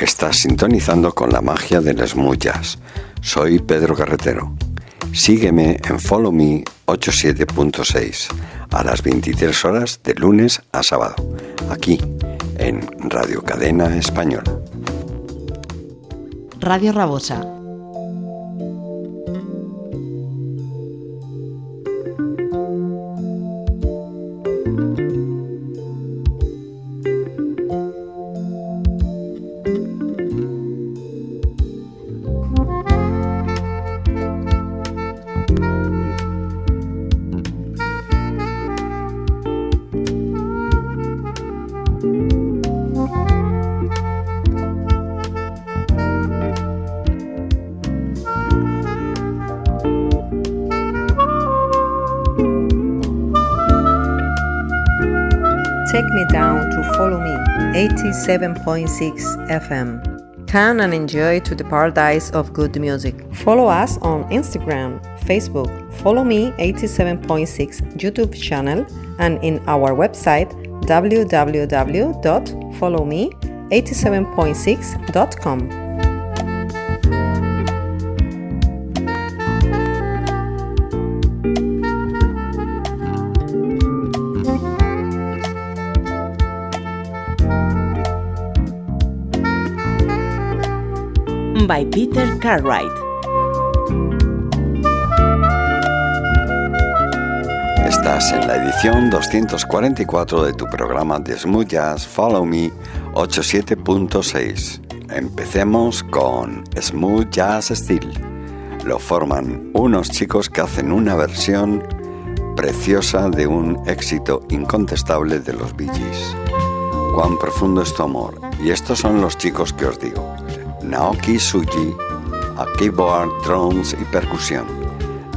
Estás sintonizando con la magia del smooth jazz. Soy Pedro Carretero. Sígueme en Follow Me 87.6 a las 23 horas de lunes a sábado, aquí en Radio Cadena Española. Radio Rabosa 87.6 FM. Come and enjoy to the paradise of good music. Follow us on Instagram, Facebook, follow me 87.6 YouTube channel and in our website www.followme87.6.com. by Peter Cartwright. Estás en la edición 244 de tu programa de Smooth Jazz Follow Me 87.6. Empecemos con Smooth Jazz Steel. Lo forman unos chicos que hacen una versión preciosa de un éxito incontestable de los Bee Gees. Cuán profundo es tu amor. Y estos son los chicos que os digo. Naoki Suji a keyboard, drums y percusión,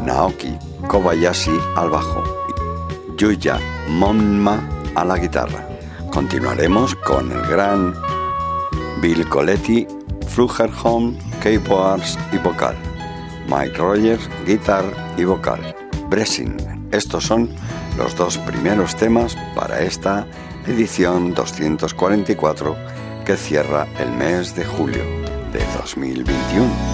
Naoki Kobayashi al bajo, Yuya Monma a la guitarra. Continuaremos con el gran Bill Coletti, Flugelhorn, keyboards y vocal, Mike Rogers, guitar y vocal, Bressing. Estos son los dos primeros temas para esta edición 244 que cierra el mes de julio de 2021.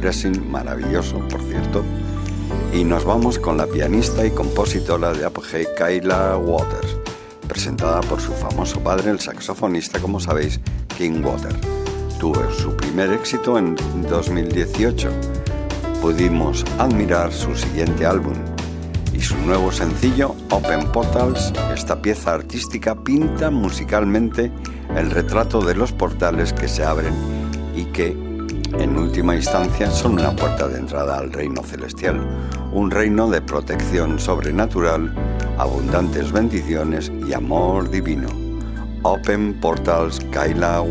Dressing maravilloso, por cierto. Y nos vamos con la pianista y compositora de apogee Kyla Waters, presentada por su famoso padre, el saxofonista, como sabéis, King Water. Tuvo su primer éxito en 2018. Pudimos admirar su siguiente álbum, y su nuevo sencillo, Open Portals, esta pieza artística pinta musicalmente el retrato de los portales que se abren y que, última instancia, son una puerta de entrada al reino celestial, un reino de protección sobrenatural, abundantes bendiciones y amor divino. Open Portals Kyla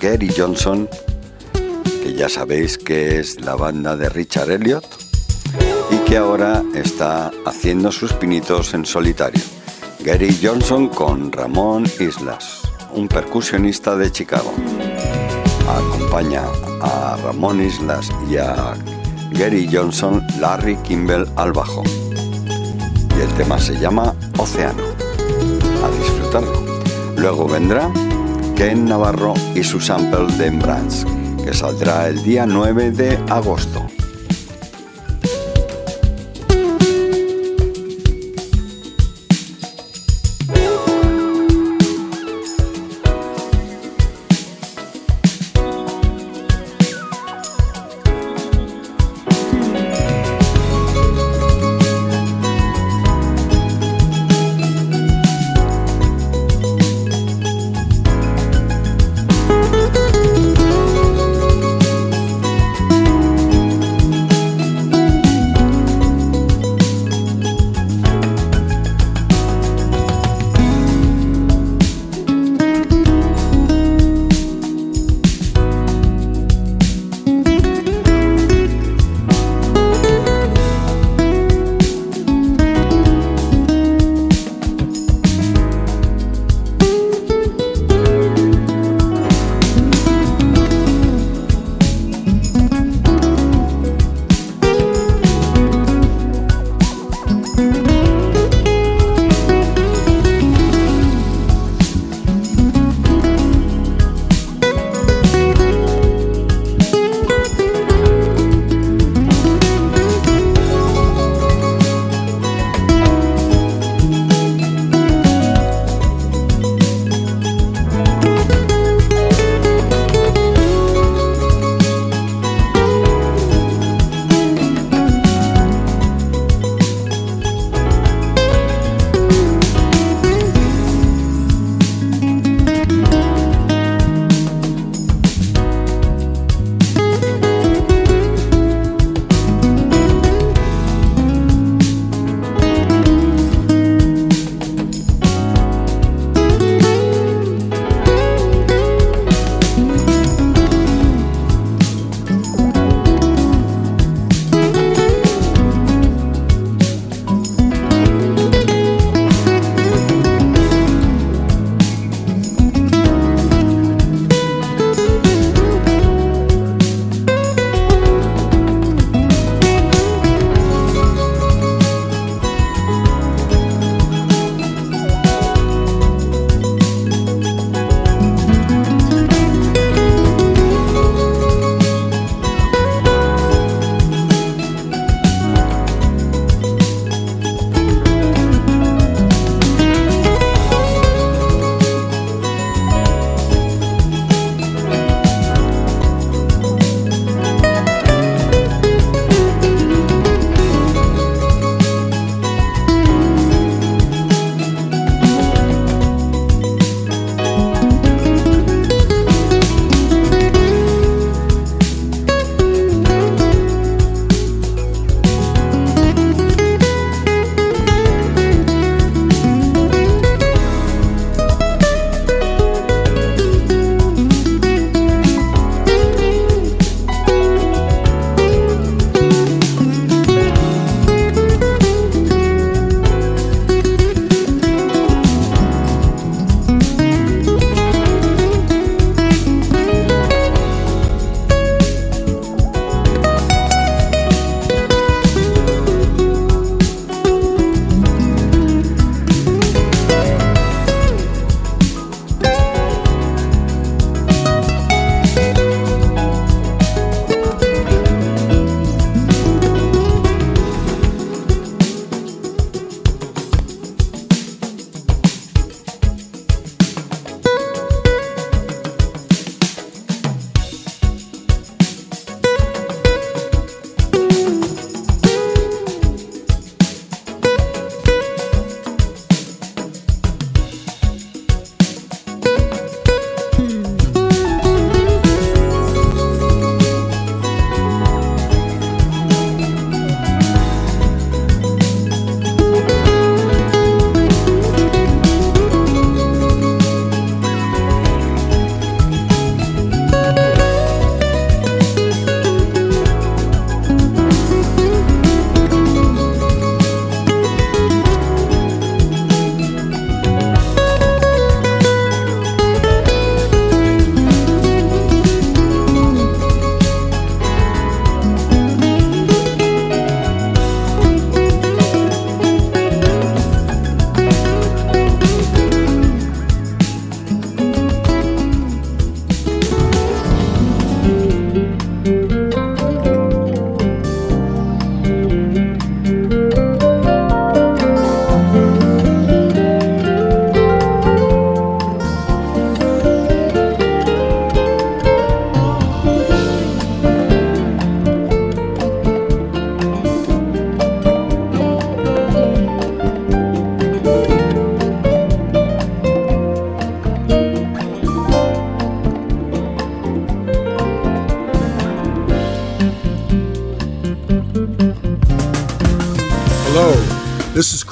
Gary Johnson, que ya sabéis que es la banda de Richard Elliot y que ahora está haciendo sus pinitos en solitario. Gary Johnson con Ramón Islas, un percusionista de Chicago. Acompaña a Ramón Islas y a Gary Johnson, Larry Kimball al bajo. Y el tema se llama Océano. A disfrutarlo. Luego vendrá Ken Navarro y su sample de Embrace, que saldrá el día 9 de agosto.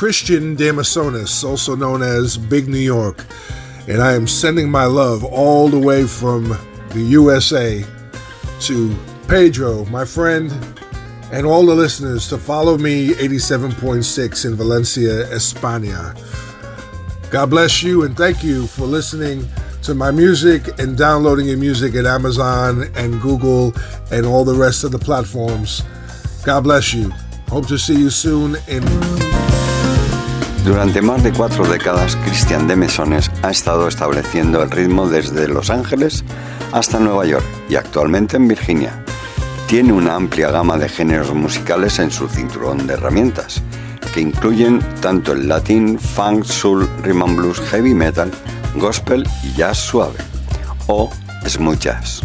Christian Damasonis, also known as Big New York, and I am sending my love all the way from the USA to Pedro, my friend, and all the listeners to follow me 87.6 in Valencia, España. God bless you and thank you for listening to my music and downloading your music at Amazon and Google and all the rest of the platforms. God bless you. Hope to see you soon in Durante más de cuatro décadas, Christian de Mesones ha estado estableciendo el ritmo desde Los Ángeles hasta Nueva York y actualmente en Virginia. Tiene una amplia gama de géneros musicales en su cinturón de herramientas, que incluyen tanto el latín, funk, soul, rhythm and blues, heavy metal, gospel y jazz suave, o smooth jazz.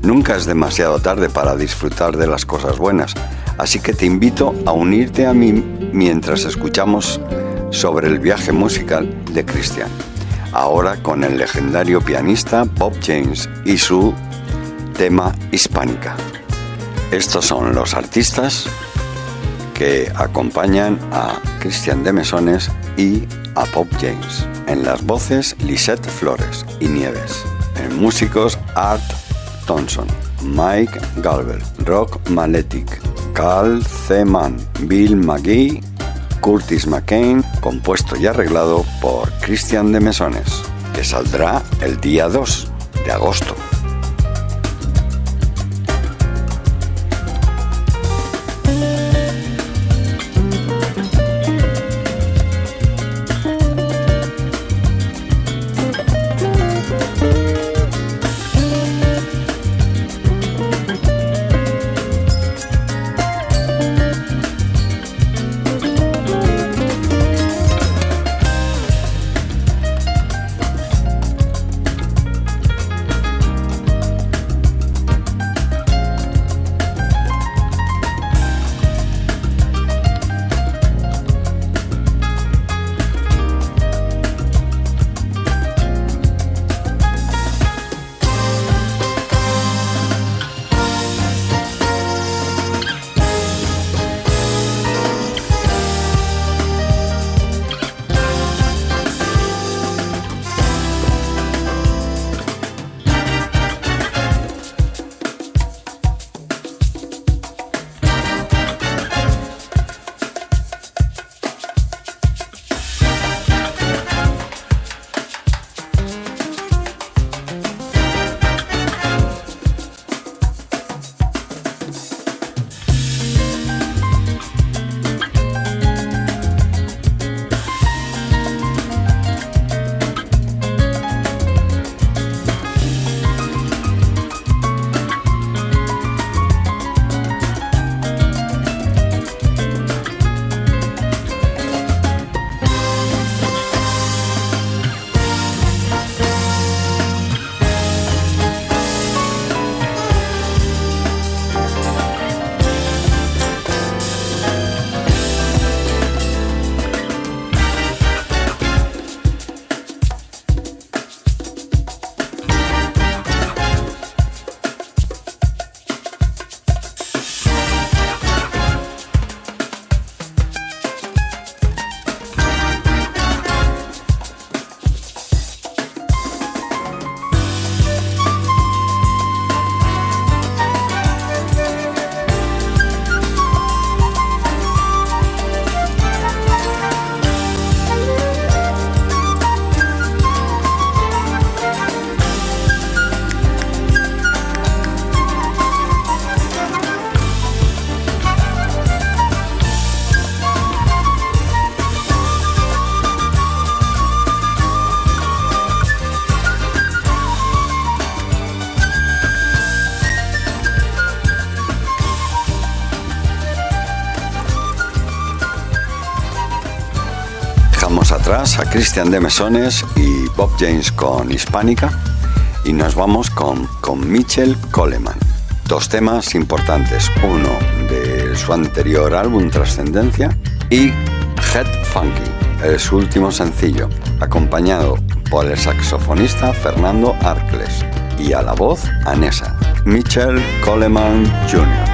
Nunca es demasiado tarde para disfrutar de las cosas buenas, así que te invito a unirte a mí mientras escuchamos sobre el viaje musical de Christian, ahora con el legendario pianista Bob James y su tema Hispánica. Estos son los artistas que acompañan a Christian de Mesones y a Bob James. En las voces Lisette Flores y Nieves. En músicos Art Thompson, Mike Galver, Rock Maletic, Carl Zeman, Bill McGee, Curtis McCain, compuesto y arreglado por Christian de Mesones, que saldrá el día 2 de agosto. A Christian de Mesones y Bob James con Hispánica y nos vamos con, con Mitchell Coleman. Dos temas importantes, uno de su anterior álbum Trascendencia y Head Funky, su último sencillo, acompañado por el saxofonista Fernando Arcles y a la voz Anessa, Mitchell Coleman Jr.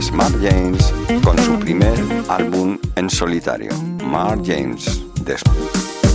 Smart James con su primer álbum en solitario, Mark James. Después.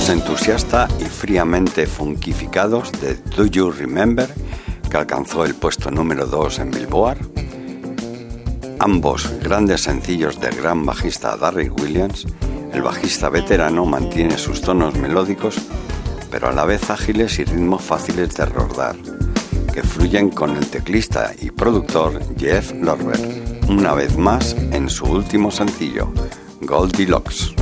Entusiasta y fríamente funkificados de Do You Remember, que alcanzó el puesto número 2 en Billboard. Ambos grandes sencillos del gran bajista Darryl Williams, el bajista veterano mantiene sus tonos melódicos, pero a la vez ágiles y ritmos fáciles de rodar, que fluyen con el teclista y productor Jeff Lorber, una vez más en su último sencillo, Goldilocks.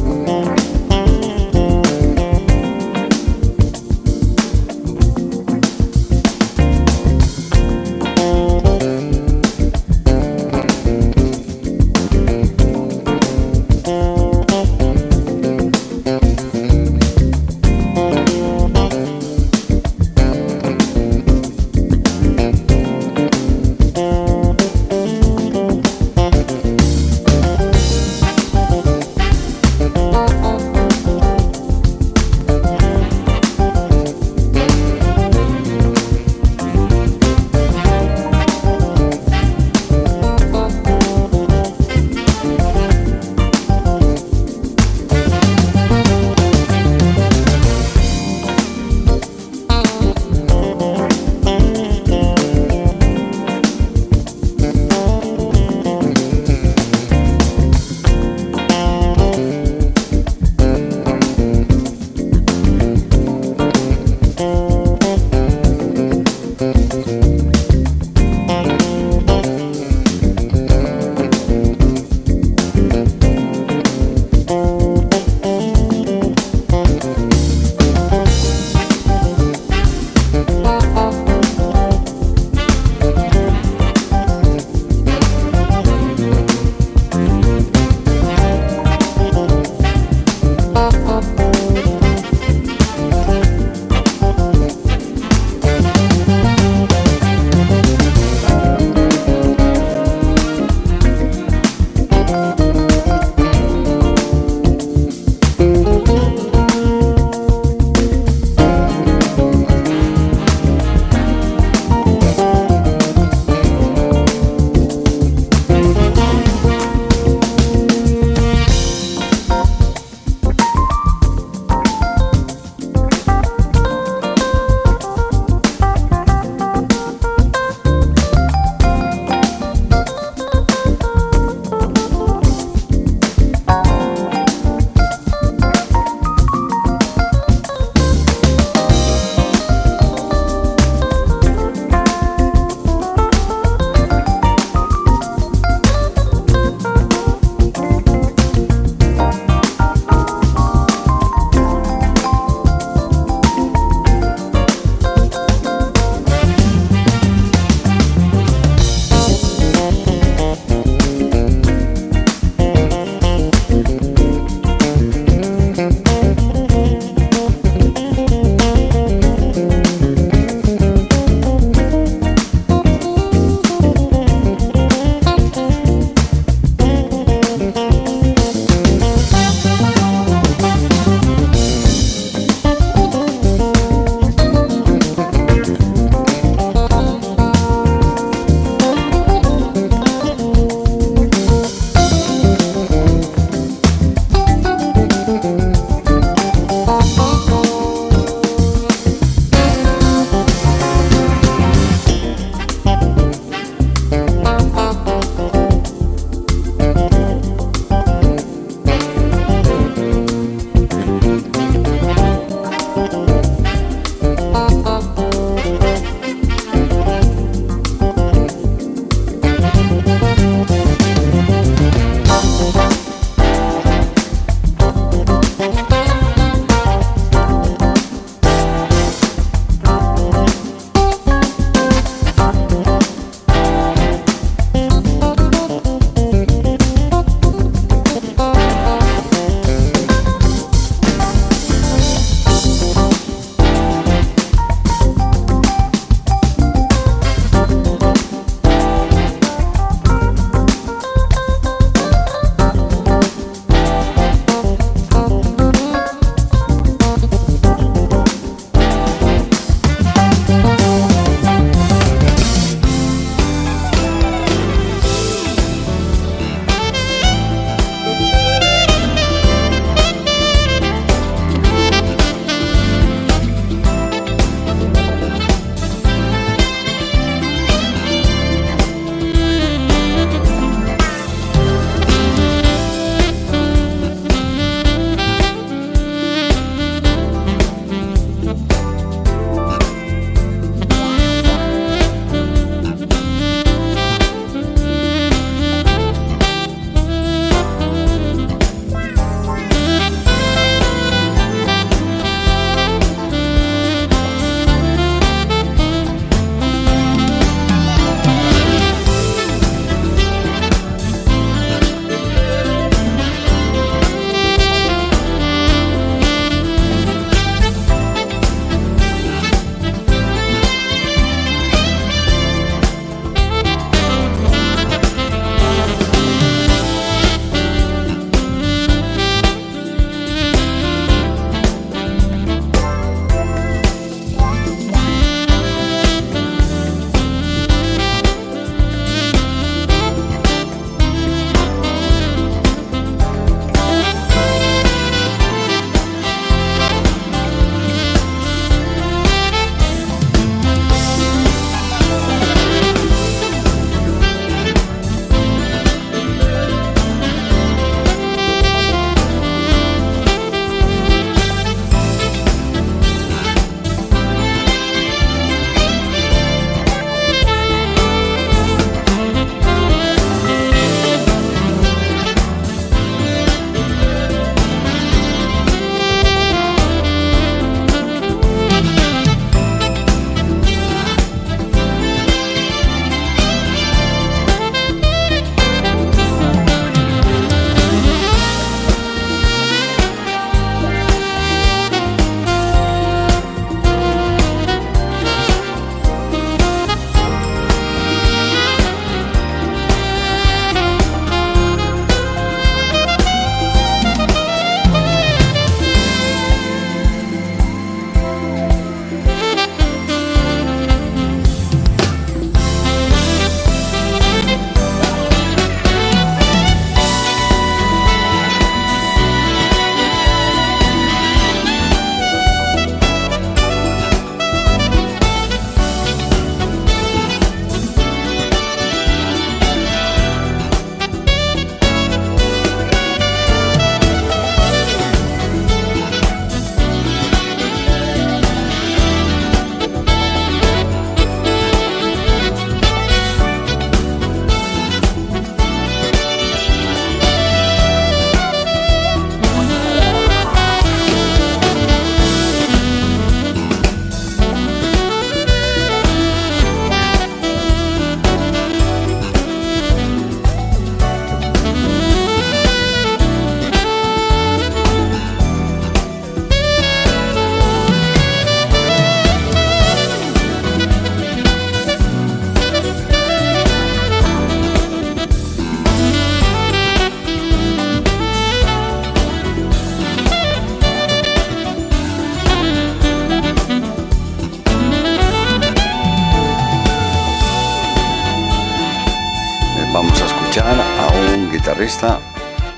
Guitarrista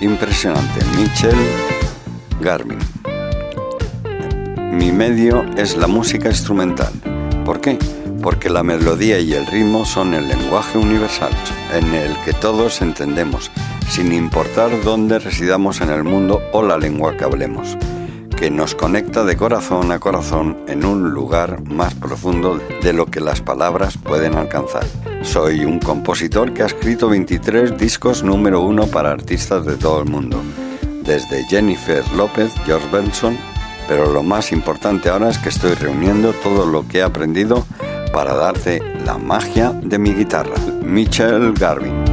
impresionante, Mitchell Garvin. Mi medio es la música instrumental. ¿Por qué? Porque la melodía y el ritmo son el lenguaje universal en el que todos entendemos, sin importar dónde residamos en el mundo o la lengua que hablemos que nos conecta de corazón a corazón en un lugar más profundo de lo que las palabras pueden alcanzar. Soy un compositor que ha escrito 23 discos número uno para artistas de todo el mundo, desde Jennifer López, George Benson, pero lo más importante ahora es que estoy reuniendo todo lo que he aprendido para darte la magia de mi guitarra. Michelle Garvin.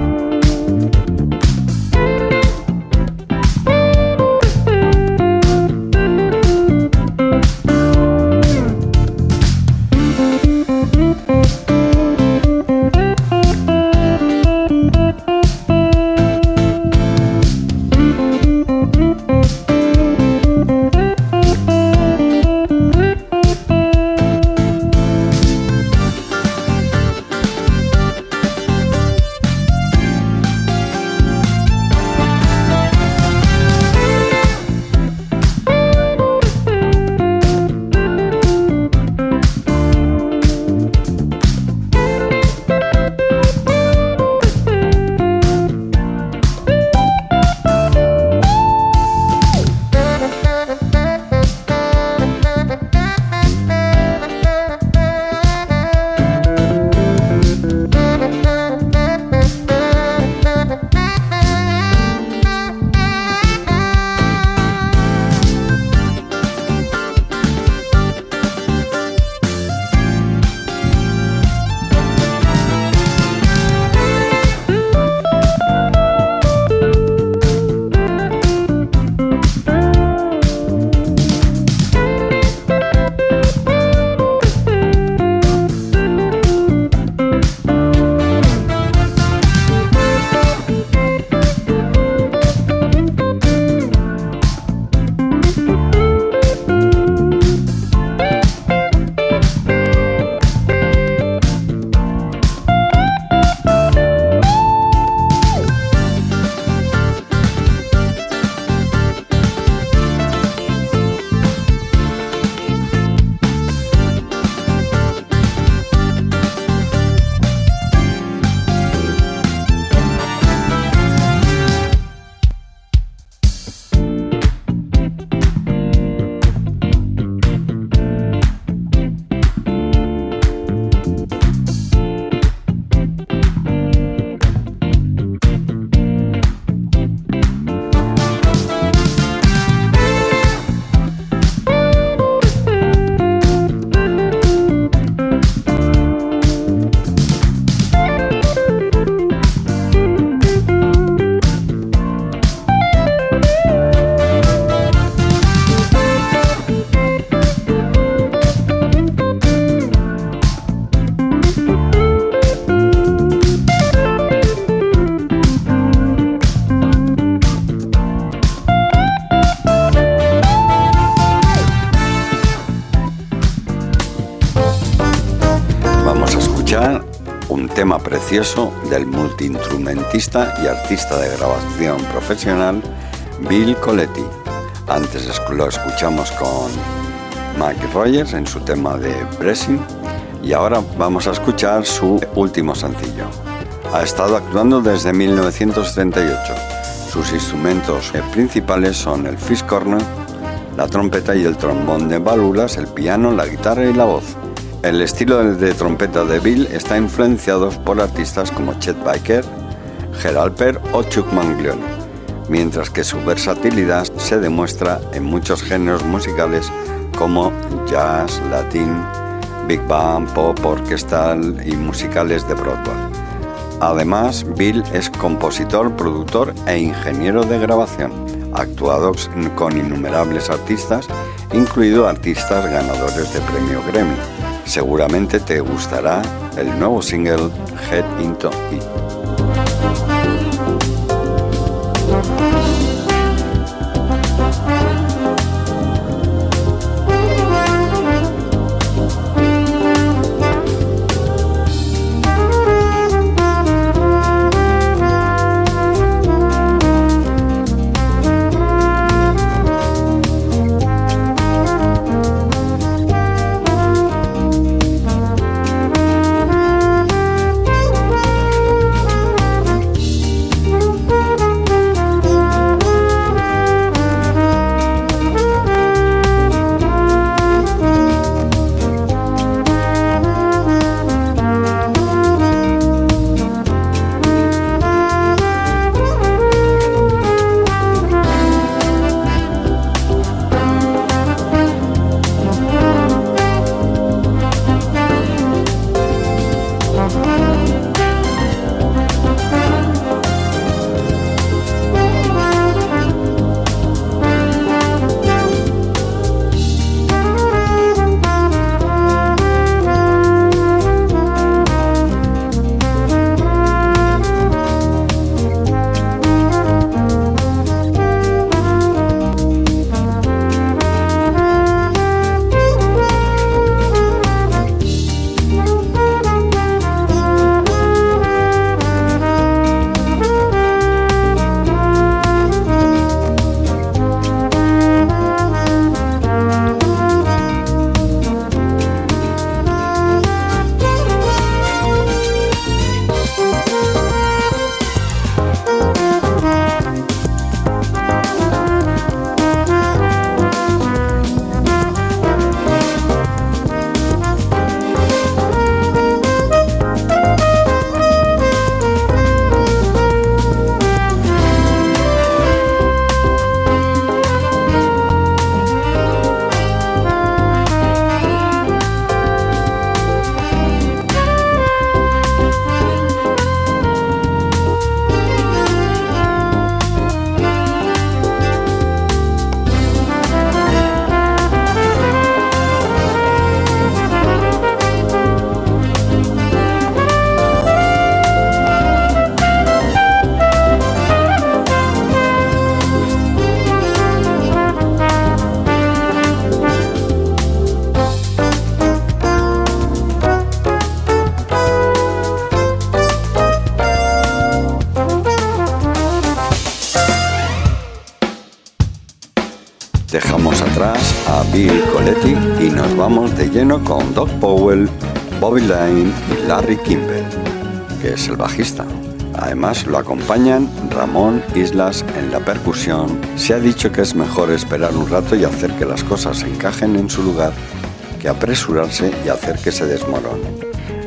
Del multiinstrumentista y artista de grabación profesional Bill Coletti. Antes lo escuchamos con Mike Rogers en su tema de Bressing y ahora vamos a escuchar su último sencillo. Ha estado actuando desde 1978. Sus instrumentos principales son el corner, la trompeta y el trombón de válvulas, el piano, la guitarra y la voz. El estilo de trompeta de Bill está influenciado por artistas como Chet Baker, Gerald Per o Chuck Mangione, mientras que su versatilidad se demuestra en muchos géneros musicales como jazz, latín, big band, pop, orquestal y musicales de Broadway. Además, Bill es compositor, productor e ingeniero de grabación, actuado con innumerables artistas, incluido artistas ganadores de premio Grammy Seguramente te gustará el nuevo single Head Into It. Con Doc Powell, Bobby Lane y Larry Kimball, que es el bajista. Además lo acompañan Ramón Islas en la percusión. Se ha dicho que es mejor esperar un rato y hacer que las cosas encajen en su lugar que apresurarse y hacer que se desmoronen.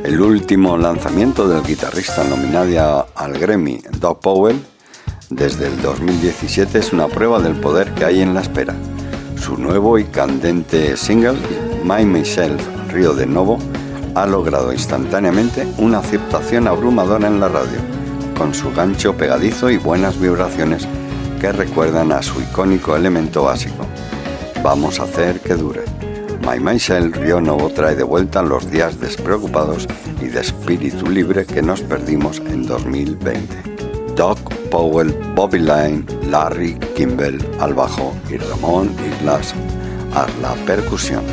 El último lanzamiento del guitarrista nominado al Grammy, Doc Powell, desde el 2017 es una prueba del poder que hay en la espera. Su nuevo y candente single, My Myself Río de Novo, ha logrado instantáneamente una aceptación abrumadora en la radio con su gancho pegadizo y buenas vibraciones que recuerdan a su icónico elemento básico. Vamos a hacer que dure. My Myself Río Novo trae de vuelta los días despreocupados y de espíritu libre que nos perdimos en 2020. Doc Powell, Bobby Line, Larry Kimball al bajo y Ramón Islas a la percusión.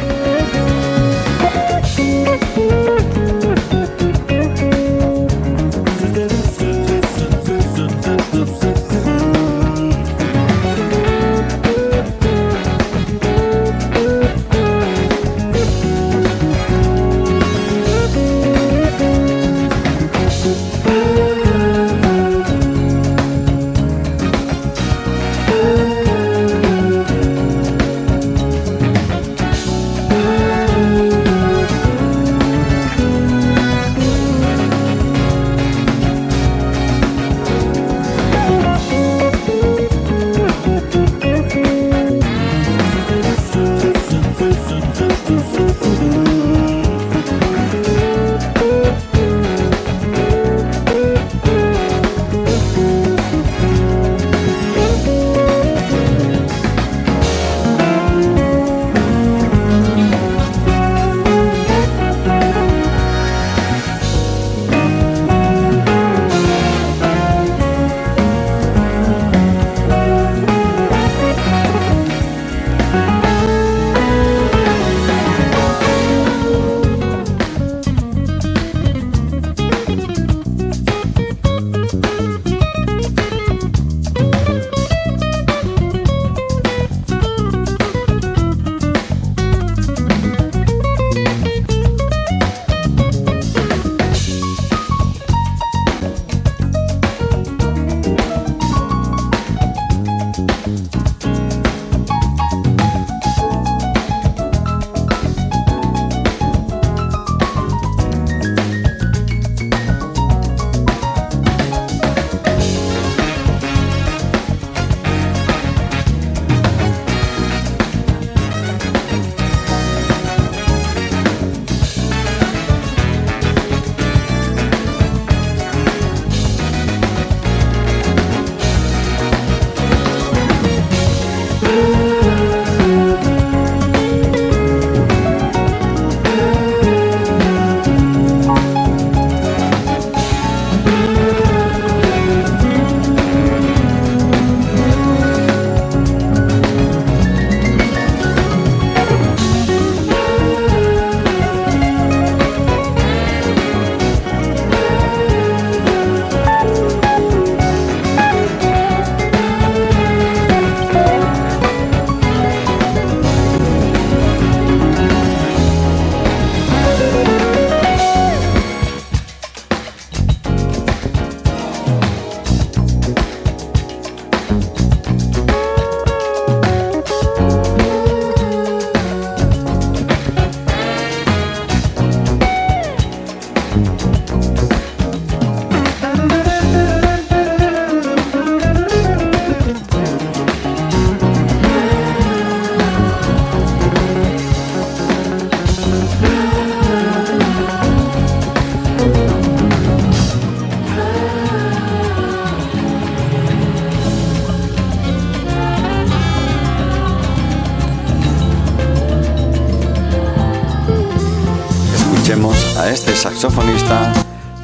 Saxofonista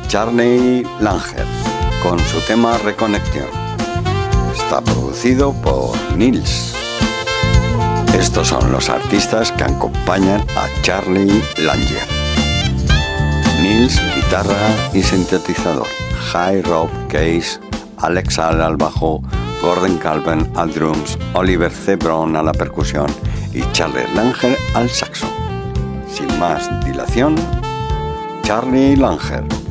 Charney Langer con su tema Reconexión. Está producido por Nils. Estos son los artistas que acompañan a Charlie Langer. Nils, guitarra y sintetizador. High Rob Case, Alex Al al bajo, Gordon Calvin al drums, Oliver C. Brown a la percusión y Charles Langer al saxo. Sin más dilación, Charlie Langer.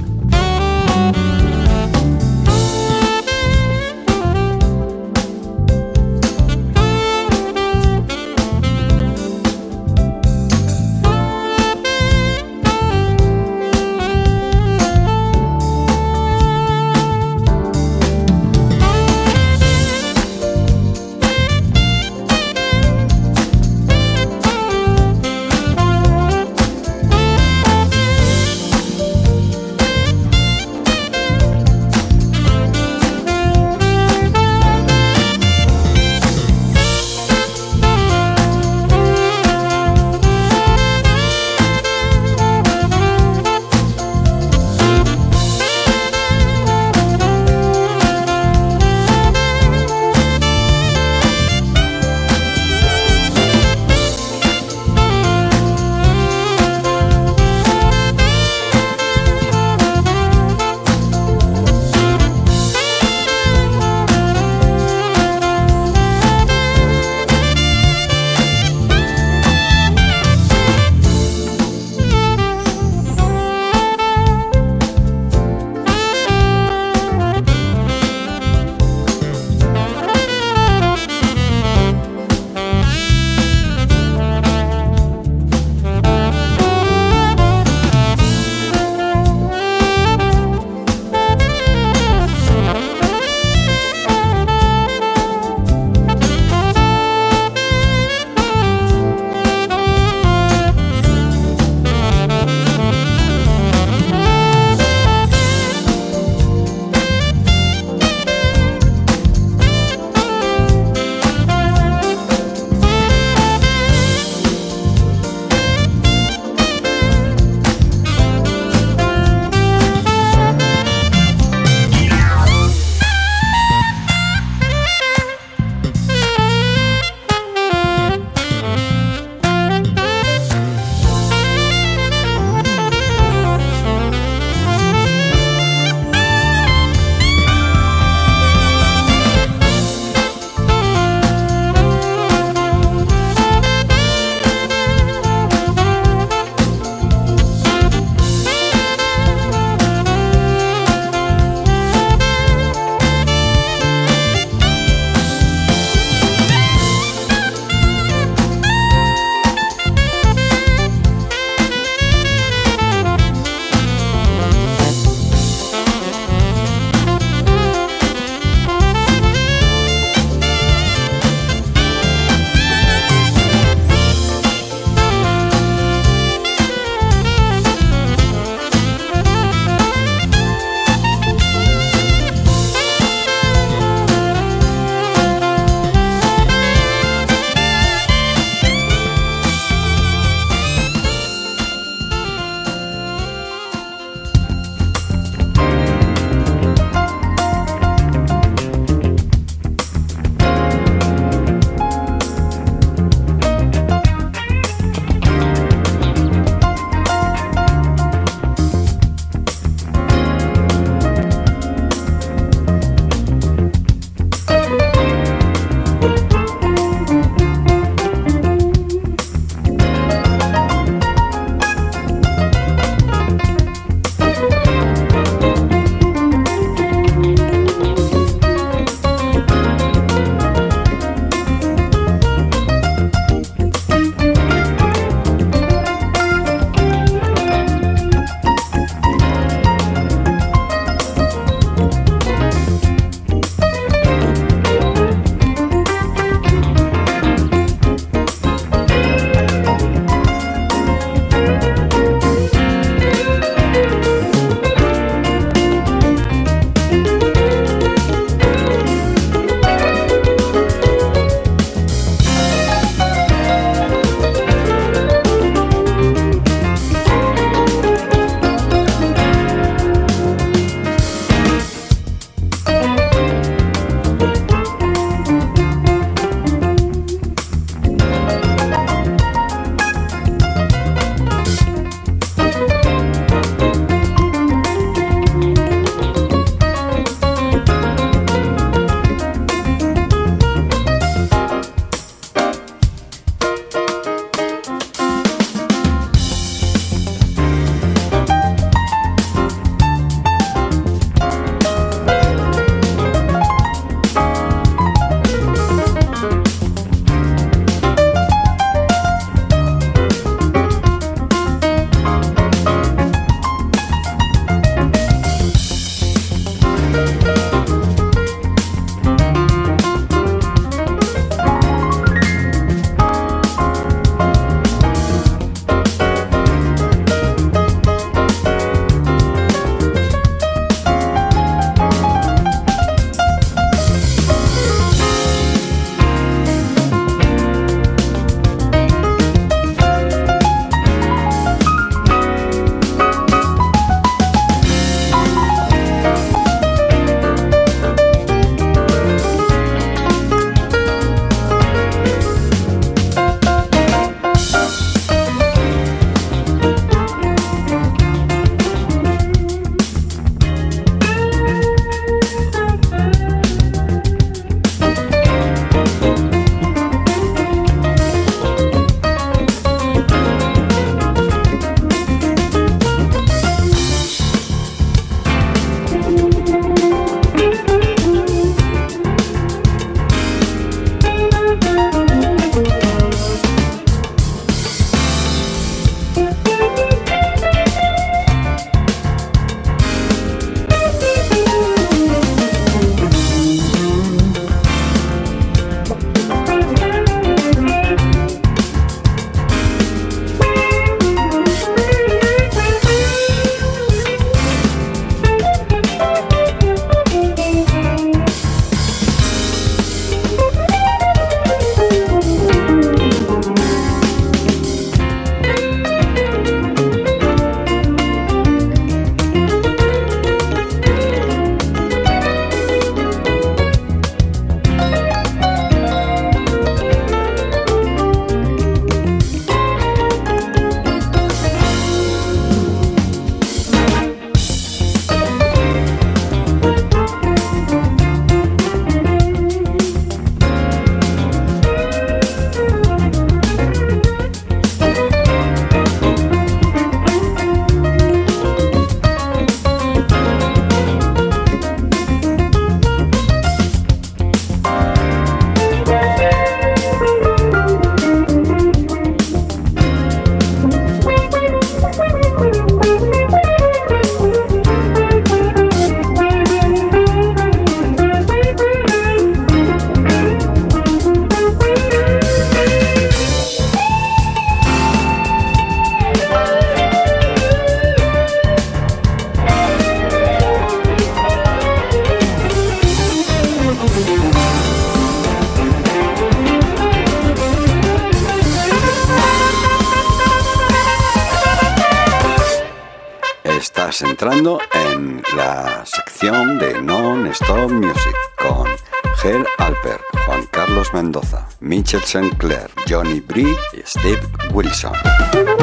Bree Steve Wilson.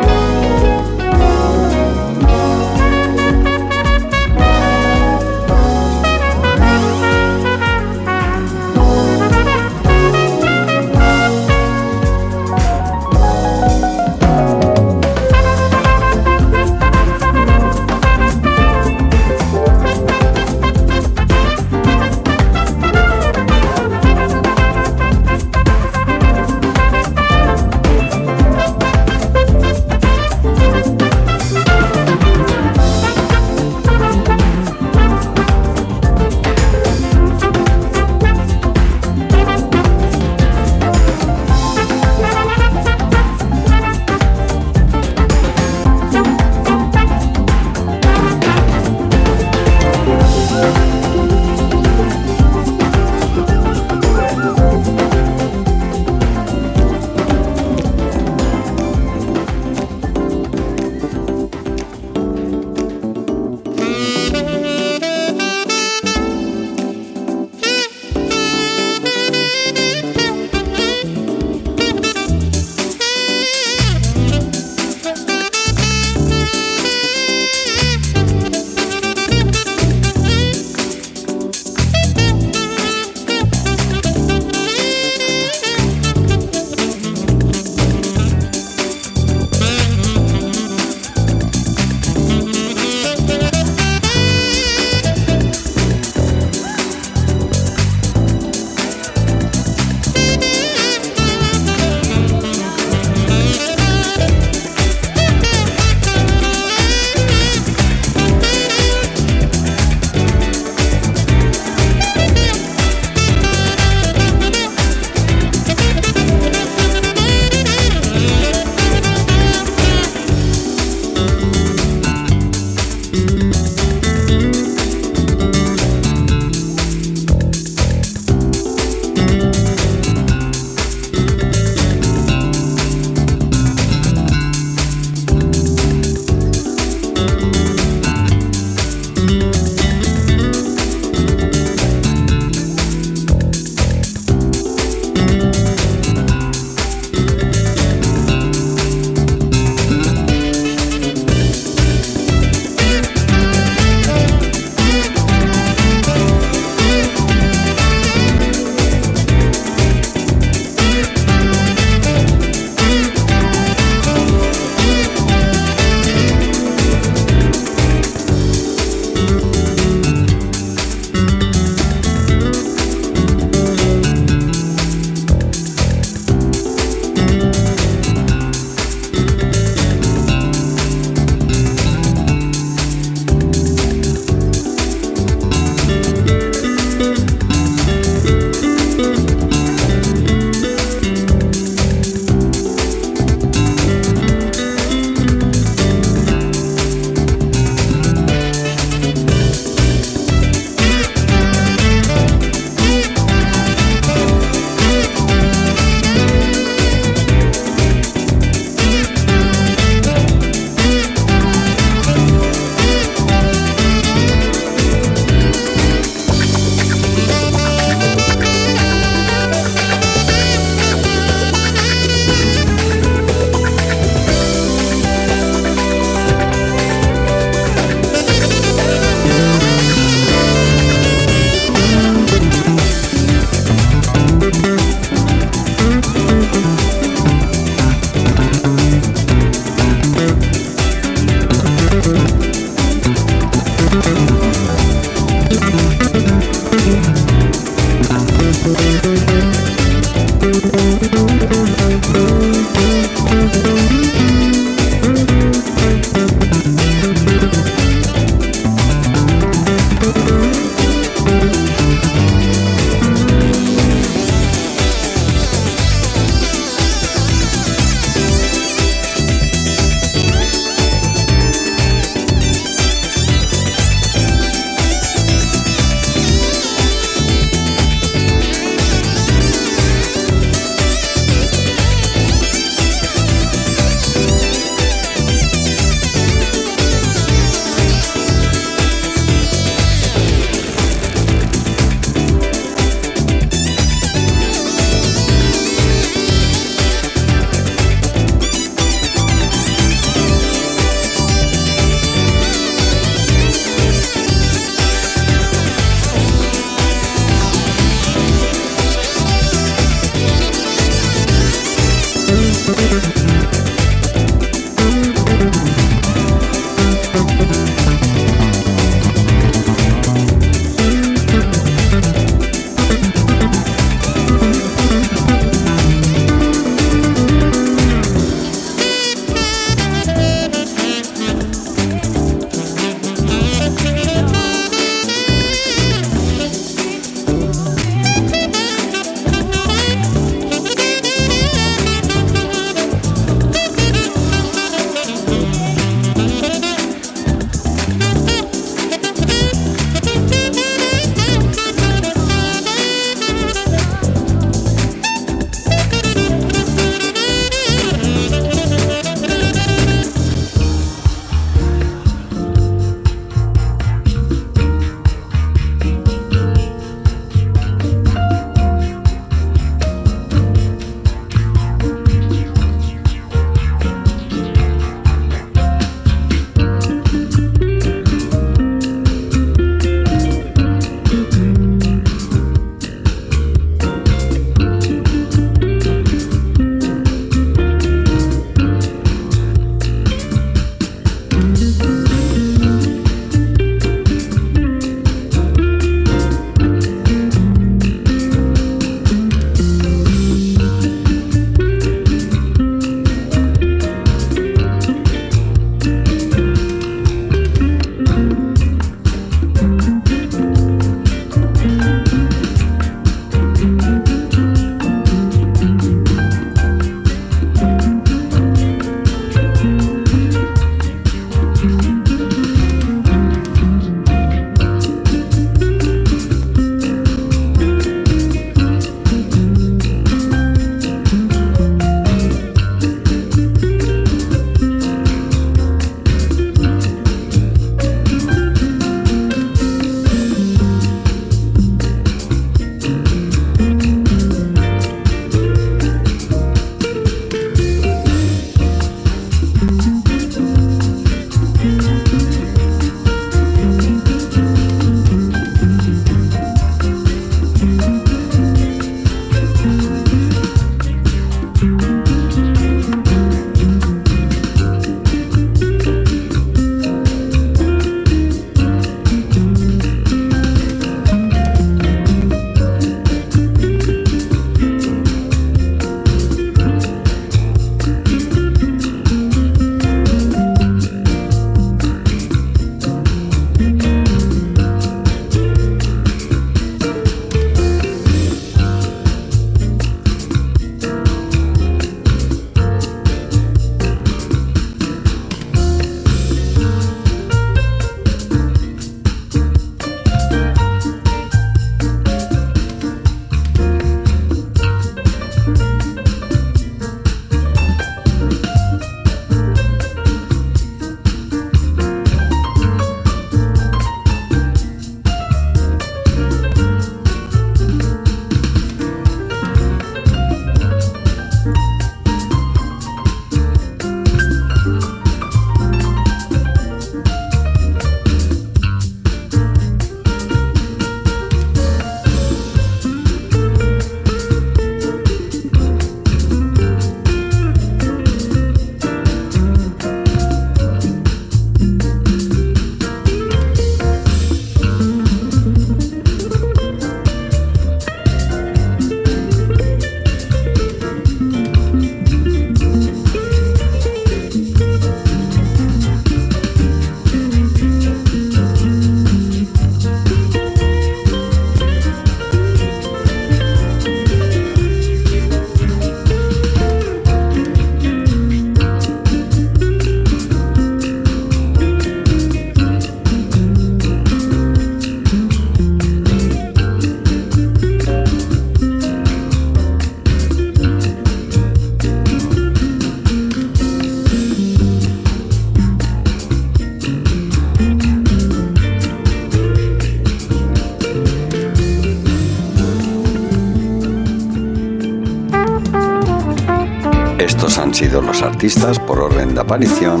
Sido los artistas por orden de aparición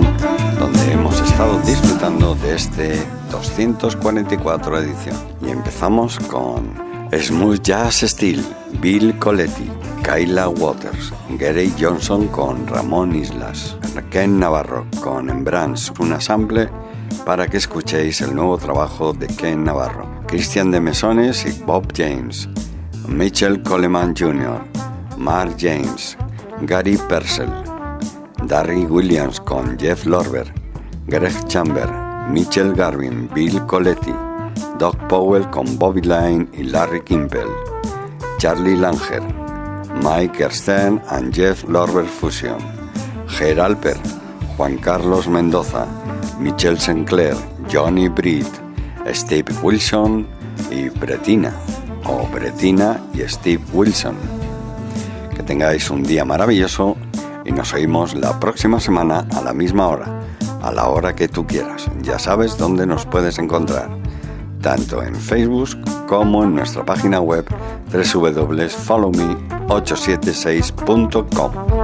donde hemos estado disfrutando de este 244 edición. Y empezamos con Smooth Jazz Steel, Bill Coletti, Kyla Waters, Gary Johnson con Ramón Islas, Ken Navarro con Embrance, una sample para que escuchéis el nuevo trabajo de Ken Navarro, Christian de Mesones y Bob James, Mitchell Coleman Jr., Mark James, Gary Purcell, Darry Williams con Jeff Lorber, Greg Chamber, Mitchell Garvin, Bill Coletti, Doc Powell con Bobby Line y Larry Kimball, Charlie Langer, Mike Stern and Jeff Lorber Fusion, Geralper, Juan Carlos Mendoza, Michelle Sinclair, Johnny Britt, Steve Wilson y Bretina, o Bretina y Steve Wilson. Que tengáis un día maravilloso y nos oímos la próxima semana a la misma hora, a la hora que tú quieras. Ya sabes dónde nos puedes encontrar, tanto en Facebook como en nuestra página web www.followme876.com.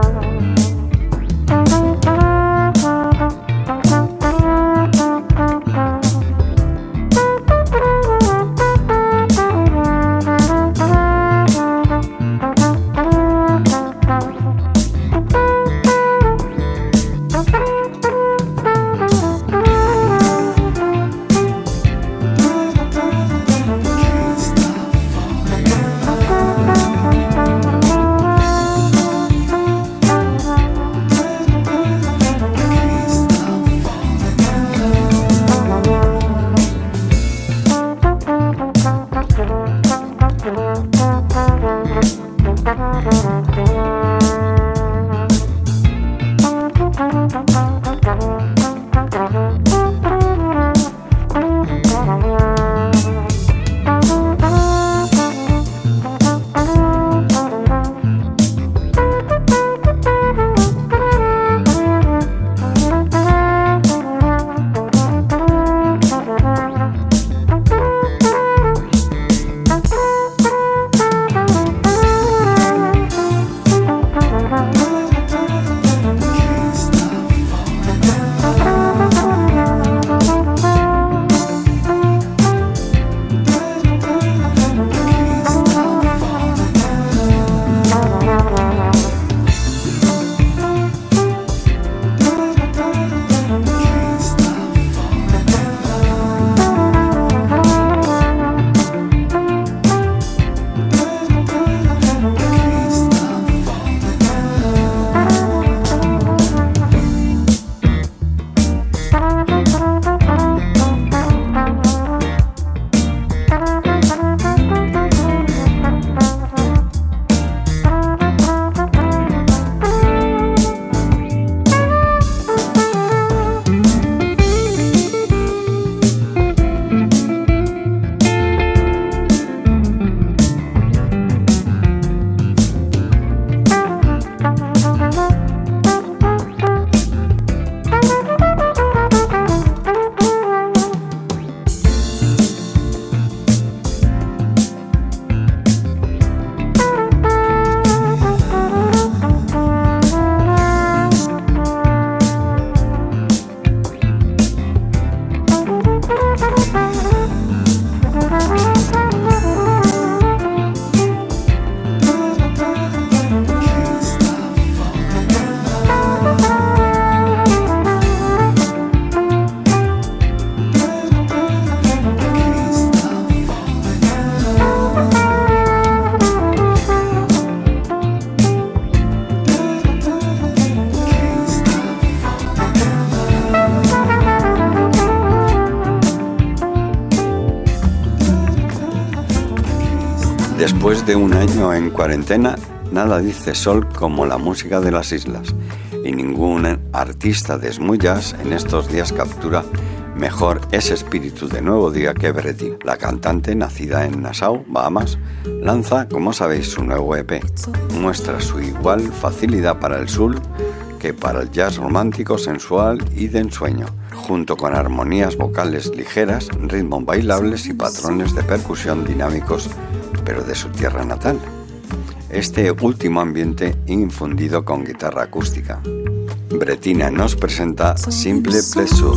año en cuarentena, nada dice Sol como la música de las islas, y ningún artista de smooth en estos días captura mejor ese espíritu de nuevo día que Bretti. La cantante, nacida en Nassau, Bahamas, lanza, como sabéis, su nuevo EP. Muestra su igual facilidad para el soul que para el jazz romántico, sensual y de ensueño, junto con armonías vocales ligeras, ritmos bailables y patrones de percusión dinámicos pero de su tierra natal. este último ambiente infundido con guitarra acústica. Bretina nos presenta Simple Pleasure.